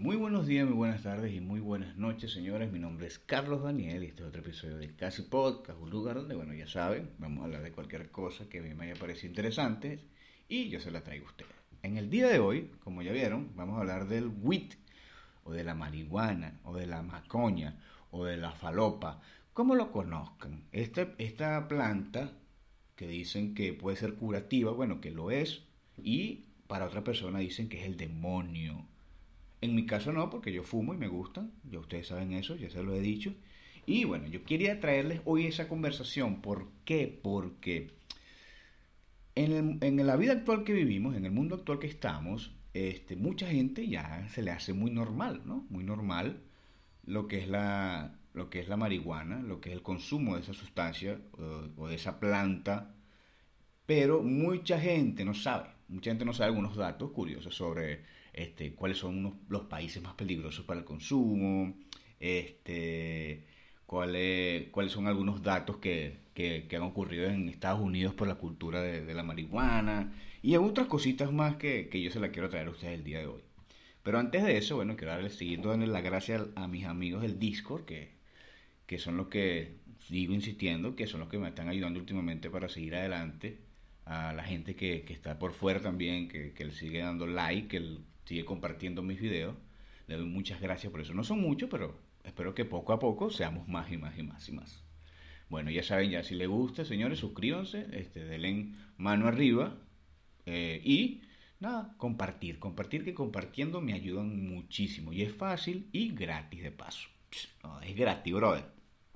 muy buenos días, muy buenas tardes y muy buenas noches, señores. Mi nombre es Carlos Daniel y este es otro episodio de Casi Podcast, un lugar donde, bueno, ya saben, vamos a hablar de cualquier cosa que a mí me haya parecido interesante y yo se la traigo a ustedes. En el día de hoy, como ya vieron, vamos a hablar del wheat, o de la marihuana, o de la macoña, o de la falopa, como lo conozcan. Esta, esta planta que dicen que puede ser curativa, bueno, que lo es, y para otra persona dicen que es el demonio. En mi caso no, porque yo fumo y me gustan, ya ustedes saben eso, ya se lo he dicho. Y bueno, yo quería traerles hoy esa conversación. ¿Por qué? Porque en, en la vida actual que vivimos, en el mundo actual que estamos, este, mucha gente ya se le hace muy normal, ¿no? Muy normal lo que es la, lo que es la marihuana, lo que es el consumo de esa sustancia o de esa planta, pero mucha gente no sabe mucha gente no sabe algunos datos curiosos sobre este, cuáles son los países más peligrosos para el consumo, este, cuáles, cuáles son algunos datos que, han ocurrido en Estados Unidos por la cultura de, la marihuana y otras cositas más que, yo se las quiero traer a ustedes el día de hoy. Pero antes de eso, bueno, quiero darles, seguir dando las gracias a mis amigos del Discord, que, que son los que sigo insistiendo, que son los que me están ayudando últimamente para seguir adelante a la gente que, está por fuera también, que, le sigue dando like, que sigue compartiendo mis videos. Le doy muchas gracias por eso. No son muchos, pero espero que poco a poco seamos más y más y más y más. Bueno, ya saben, ya si les gusta, señores, suscríbanse, este, denle mano arriba eh, y nada, compartir. Compartir que compartiendo me ayudan muchísimo. Y es fácil y gratis de paso. es gratis, brother.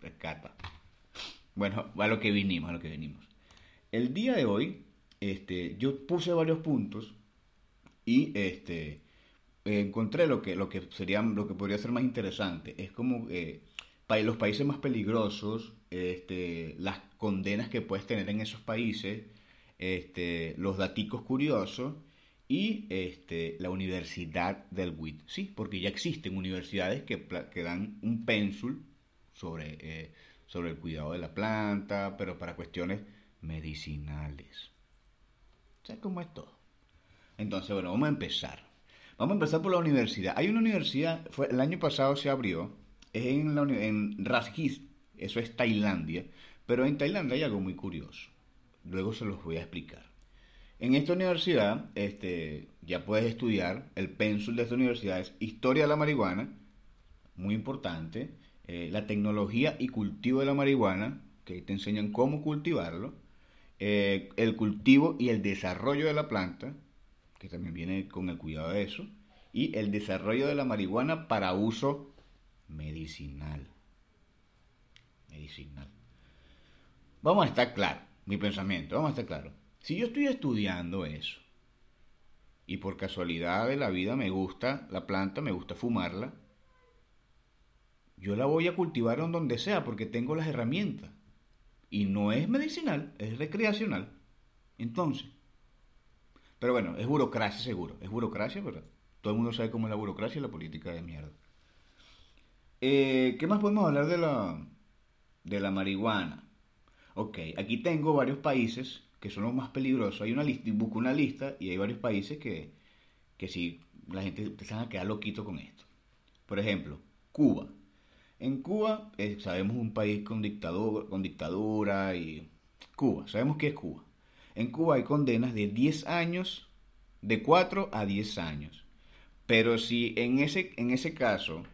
Rescata. Bueno, a lo que vinimos, a lo que vinimos. El día de hoy, este, yo puse varios puntos y este, encontré lo que, lo que sería, lo que podría ser más interesante. Es como eh, los países más peligrosos, este, las condenas que puedes tener en esos países, este, los daticos curiosos y este, la Universidad del WIT. Sí, porque ya existen universidades que, dan un pénsul sobre, eh, sobre el cuidado de la planta, pero para cuestiones medicinales. ¿Sabes cómo es todo? Entonces, bueno, vamos a empezar. Vamos a empezar por la universidad. Hay una universidad, fue, el año pasado se abrió, es en, la, en eso es Tailandia, pero en Tailandia hay algo muy curioso. Luego se los voy a explicar. En esta universidad, este, ya puedes estudiar, el pénsul de esta universidad es Historia de la Marihuana, muy importante, eh, la tecnología y cultivo de la marihuana, que te enseñan cómo cultivarlo, eh, el cultivo y el desarrollo de la planta, que también viene con el cuidado de eso, y el desarrollo de la marihuana para uso medicinal. Medicinal. Vamos a estar claro, mi pensamiento, vamos a estar claro. Si yo estoy estudiando eso, y por casualidad de la vida me gusta la planta, me gusta fumarla, yo la voy a cultivar en donde sea porque tengo las herramientas. Y no es medicinal, es recreacional. Entonces, pero bueno, es burocracia seguro, es burocracia, pero todo el mundo sabe cómo es la burocracia y la política de mierda. Eh, ¿Qué más podemos hablar de la, de la marihuana? Ok, aquí tengo varios países que son los más peligrosos. Hay una lista, busco una lista y hay varios países que, que sí, la gente empieza a quedar loquito con esto. Por ejemplo, Cuba. En Cuba, eh, sabemos un país con dictadura, con dictadura y Cuba, sabemos que es Cuba. En Cuba hay condenas de 10 años, de 4 a 10 años. Pero si en ese, en ese caso,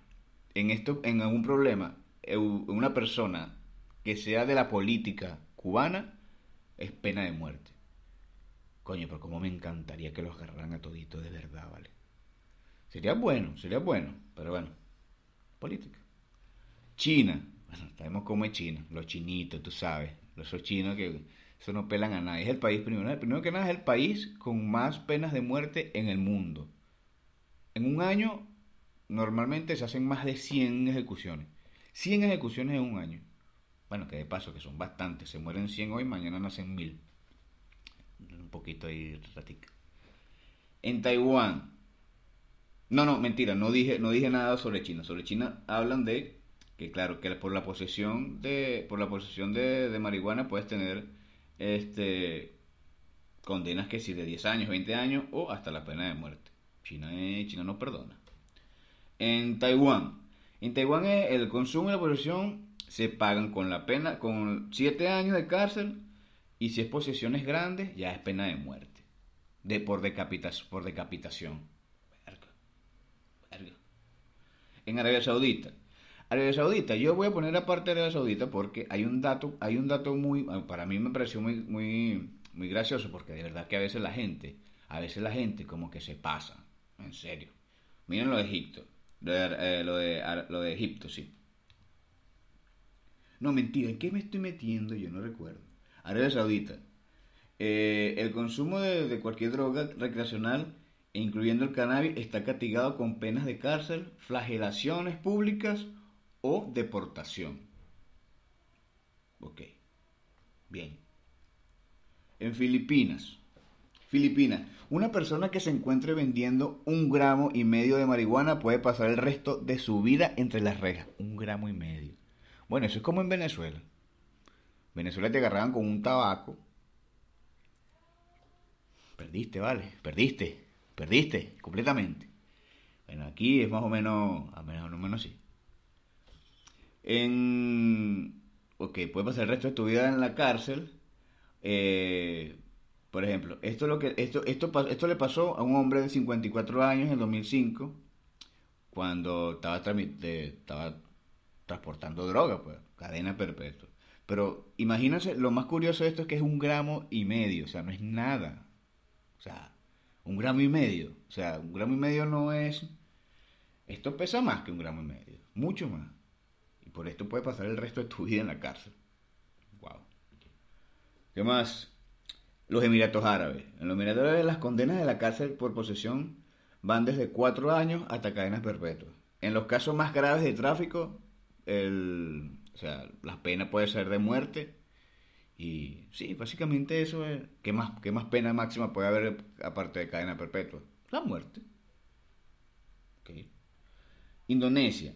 en, esto, en algún problema, una persona que sea de la política cubana, es pena de muerte. Coño, pero como me encantaría que los agarraran a toditos de verdad, ¿vale? Sería bueno, sería bueno, pero bueno, política. China, bueno, sabemos cómo es China, los chinitos, tú sabes, los chinos que eso no pelan a nadie. Es el país primero, primero que nada es el país con más penas de muerte en el mundo. En un año normalmente se hacen más de 100 ejecuciones. 100 ejecuciones en un año. Bueno, que de paso que son bastantes, se mueren 100 hoy, mañana nacen 1000. Un poquito ahí ratica. En Taiwán. No, no, mentira, no dije, no dije nada sobre China. Sobre China hablan de que claro, que por la posesión de, por la posesión de, marihuana puedes tener este condenas que si de 10 años, 20 años o hasta la pena de muerte. China, China no perdona. En Taiwán. En Taiwán el consumo y la posesión se pagan con la pena, con 7 años de cárcel y si es posesiones grandes ya es pena de muerte. De, por, decapitación, por decapitación. En Arabia Saudita. Arabia Saudita, yo voy a poner aparte Arabia Saudita porque hay un dato, hay un dato muy, para mí me pareció muy, muy, muy gracioso porque de verdad que a veces la gente, a veces la gente como que se pasa, en serio. Miren lo de Egipto, lo de, eh, lo de, Egipto, sí. No, mentira, ¿en qué me estoy metiendo? Yo no recuerdo. Arabia Saudita. Eh, el consumo de, cualquier droga recreacional, incluyendo el cannabis, está castigado con penas de cárcel, flagelaciones públicas o deportación. Ok. Bien. En Filipinas. Filipinas. Una persona que se encuentre vendiendo un gramo y medio de marihuana puede pasar el resto de su vida entre las rejas. Un gramo y medio. Bueno, eso es como en Venezuela. Venezuela te agarraban con un tabaco. Perdiste, vale. Perdiste. Perdiste completamente. Bueno, aquí es más o menos, a menos o menos así. En, ok, puedes pasar el resto de tu vida en la cárcel. Eh, por ejemplo, esto, lo que, esto, esto, esto le pasó a un hombre de 54 años en 2005 cuando estaba, estaba transportando droga, pues, cadena perpetua. Pero imagínense, lo más curioso de esto es que es un gramo y medio, o sea, no es nada. O sea, un gramo y medio. O sea, un gramo y medio no es... Esto pesa más que un gramo y medio, mucho más. Por esto puede pasar el resto de tu vida en la cárcel. Wow. ¿Qué más? Los Emiratos Árabes. En los Emiratos Árabes las condenas de la cárcel por posesión van desde cuatro años hasta cadenas perpetuas. En los casos más graves de tráfico, el, o sea, la pena puede ser de muerte. Y sí, básicamente eso es. ¿Qué más, qué más pena máxima puede haber aparte de cadena perpetua? La muerte. Indonesia.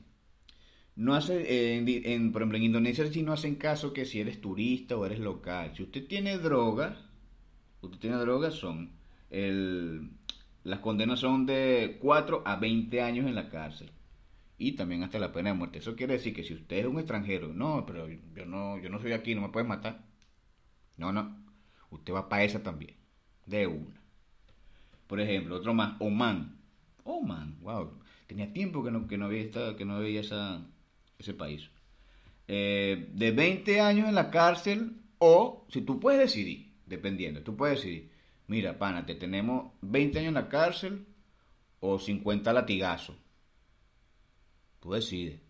No hace, en, por ejemplo, en Indonesia sí no hacen caso que si eres turista o eres local. Si usted tiene droga, usted tiene droga, son el, las condenas son de 4 a 20 años en la cárcel y también hasta la pena de muerte. Eso quiere decir que si usted es un extranjero, no, pero yo no, yo no soy aquí, no me pueden matar. No, no, usted va para esa también, de una. Por ejemplo, otro más, Oman. Oman, wow, tenía tiempo que no, que no, había, que no veía esa, ese país. Eh, de 20 años en la cárcel o, si tú puedes decidir, dependiendo, tú puedes decidir, mira, pana, te tenemos 20 años en la cárcel o 50 latigazos Tú decides.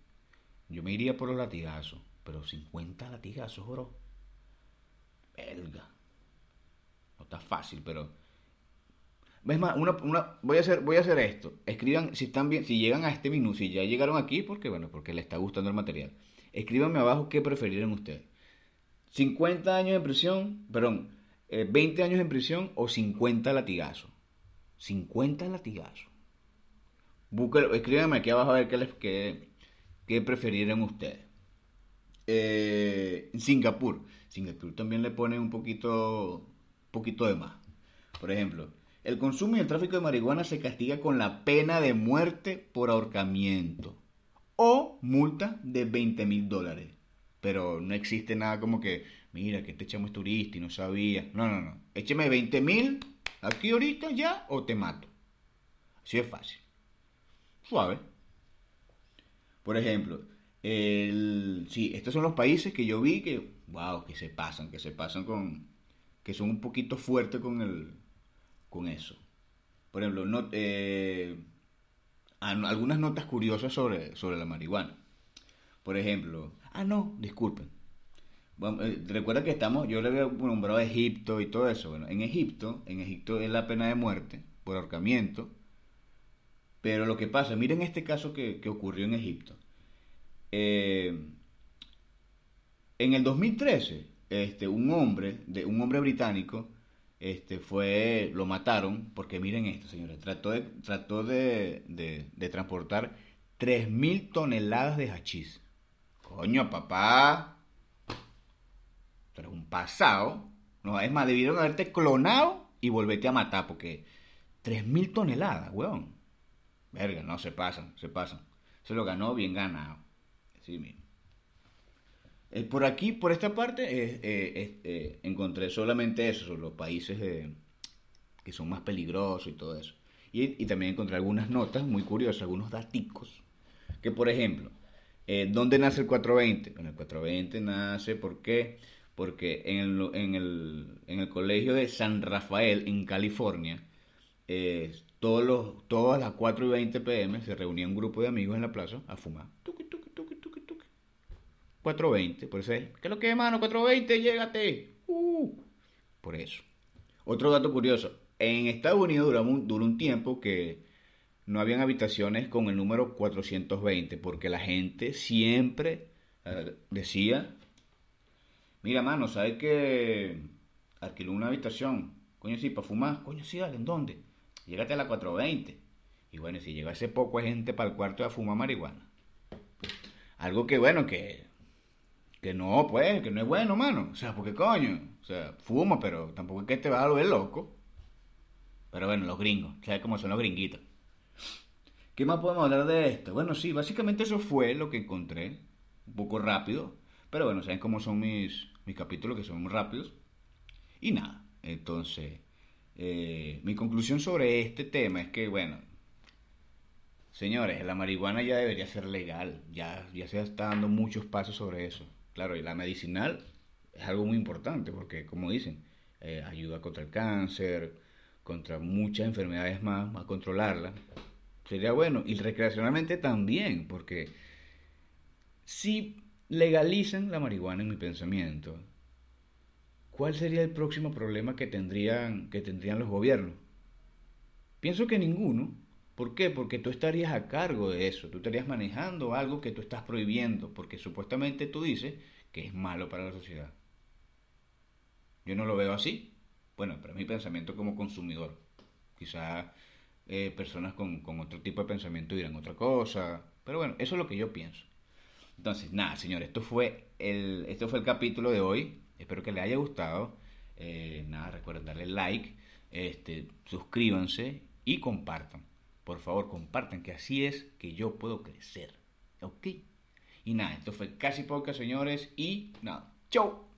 Yo me iría por los latigazos, pero 50 latigazos, bro. Belga. No está fácil, pero. ¿Ves más? Una, voy, a hacer, voy a hacer esto. Escriban, si están bien, si llegan a este minuto, si ya llegaron aquí, porque bueno, porque les está gustando el material. Escríbanme abajo qué preferirían ustedes. 50 años en prisión, perdón, 20 eh, años en prisión o 50 latigazos. 50 latigazos escríbanme aquí abajo a ver qué, les, qué, qué preferirían ustedes. Eh, Singapur. Singapur también le pone un poquito, poquito de más. Por ejemplo, el consumo y el tráfico de marihuana se castiga con la pena de muerte por ahorcamiento o multa de 20 mil dólares. Pero no existe nada como que, mira, que este chamo es turista y no sabía. No, no, no. Écheme 20 mil aquí ahorita ya o te mato. Así es fácil suave. Por ejemplo, el, sí, estos son los países que yo vi que, wow, que se pasan, que se pasan con, que son un poquito fuertes con el, con eso. Por ejemplo, no, eh, algunas notas curiosas sobre, sobre la marihuana. Por ejemplo, ah, no, disculpen. Eh, recuerda que estamos, yo le había nombrado a Egipto y todo eso. Bueno, en Egipto, en Egipto es la pena de muerte por ahorcamiento pero lo que pasa, miren este caso que, ocurrió en Egipto. Eh, en el 2013, este, un hombre, de, un hombre británico, este, fue, lo mataron, porque miren esto, señores, trató de, trató de, de, transportar 3.000 toneladas de hachís. Coño, papá. Pero un pasado. No, es más, debieron haberte clonado y volverte a matar, porque 3.000 toneladas, weón. verga, no, se pasan, se pasan. Se lo ganó bien ganado. Así mismo. Eh, por aquí, por esta parte, eh, eh, encontré solamente eso, los países que son más peligrosos y todo eso. Y, también encontré algunas notas muy curiosas, algunos daticos. Que por ejemplo, ¿dónde nace el 420? Bueno, el 420 nace, ¿por qué? Porque en el, en el, en el colegio de San Rafael, en California, todos los, todas las 4 y 20 pm se reunía un grupo de amigos en la plaza a fumar. 420, por eso es, ¿qué es lo que es, mano? 420, llégate. Uh, por eso. Otro dato curioso, en Estados Unidos duró un, tiempo que no habían habitaciones con el número 420, porque la gente siempre decía, mira, mano, ¿sabes que alquiló una habitación? Coño, sí, para fumar. Coño, sí, dale, ¿en dónde? Llégate a la 420. Y bueno, si llegó ese poco gente para el cuarto a fumar marihuana. Algo que, bueno, que que no, pues, que no es bueno, mano. O sea, porque coño, o sea, fuma, pero tampoco es que te va a volver loco. Pero bueno, los gringos, ¿sabes cómo son los gringuitos? ¿Qué más podemos hablar de esto? Bueno, sí, básicamente eso fue lo que encontré. Un poco rápido. Pero bueno, saben cómo son mis, mis capítulos, que son muy rápidos. Y nada, entonces, eh, mi conclusión sobre este tema es que, bueno, señores, la marihuana ya debería ser legal. Ya, ya se está dando muchos pasos sobre eso. Claro, y la medicinal es algo muy importante porque, como dicen, eh, ayuda contra el cáncer, contra muchas enfermedades más, a controlarla. Sería bueno. Y recreacionalmente también, porque si legalizan la marihuana en mi pensamiento, ¿cuál sería el próximo problema que tendrían, que tendrían los gobiernos? Pienso que ninguno. ¿Por qué? Porque tú estarías a cargo de eso, tú estarías manejando algo que tú estás prohibiendo, porque supuestamente tú dices que es malo para la sociedad. Yo no lo veo así. Bueno, pero es mi pensamiento como consumidor. Quizá eh, personas con, otro tipo de pensamiento dirán otra cosa, pero bueno, eso es lo que yo pienso. Entonces, nada, señores, esto fue el, esto fue el capítulo de hoy. Espero que les haya gustado. Eh, nada, recuerden darle like, este, suscríbanse y compartan. Por favor, compartan, que así es que yo puedo crecer. ¿Ok? Y nada, esto fue casi poca, señores. Y nada, chau.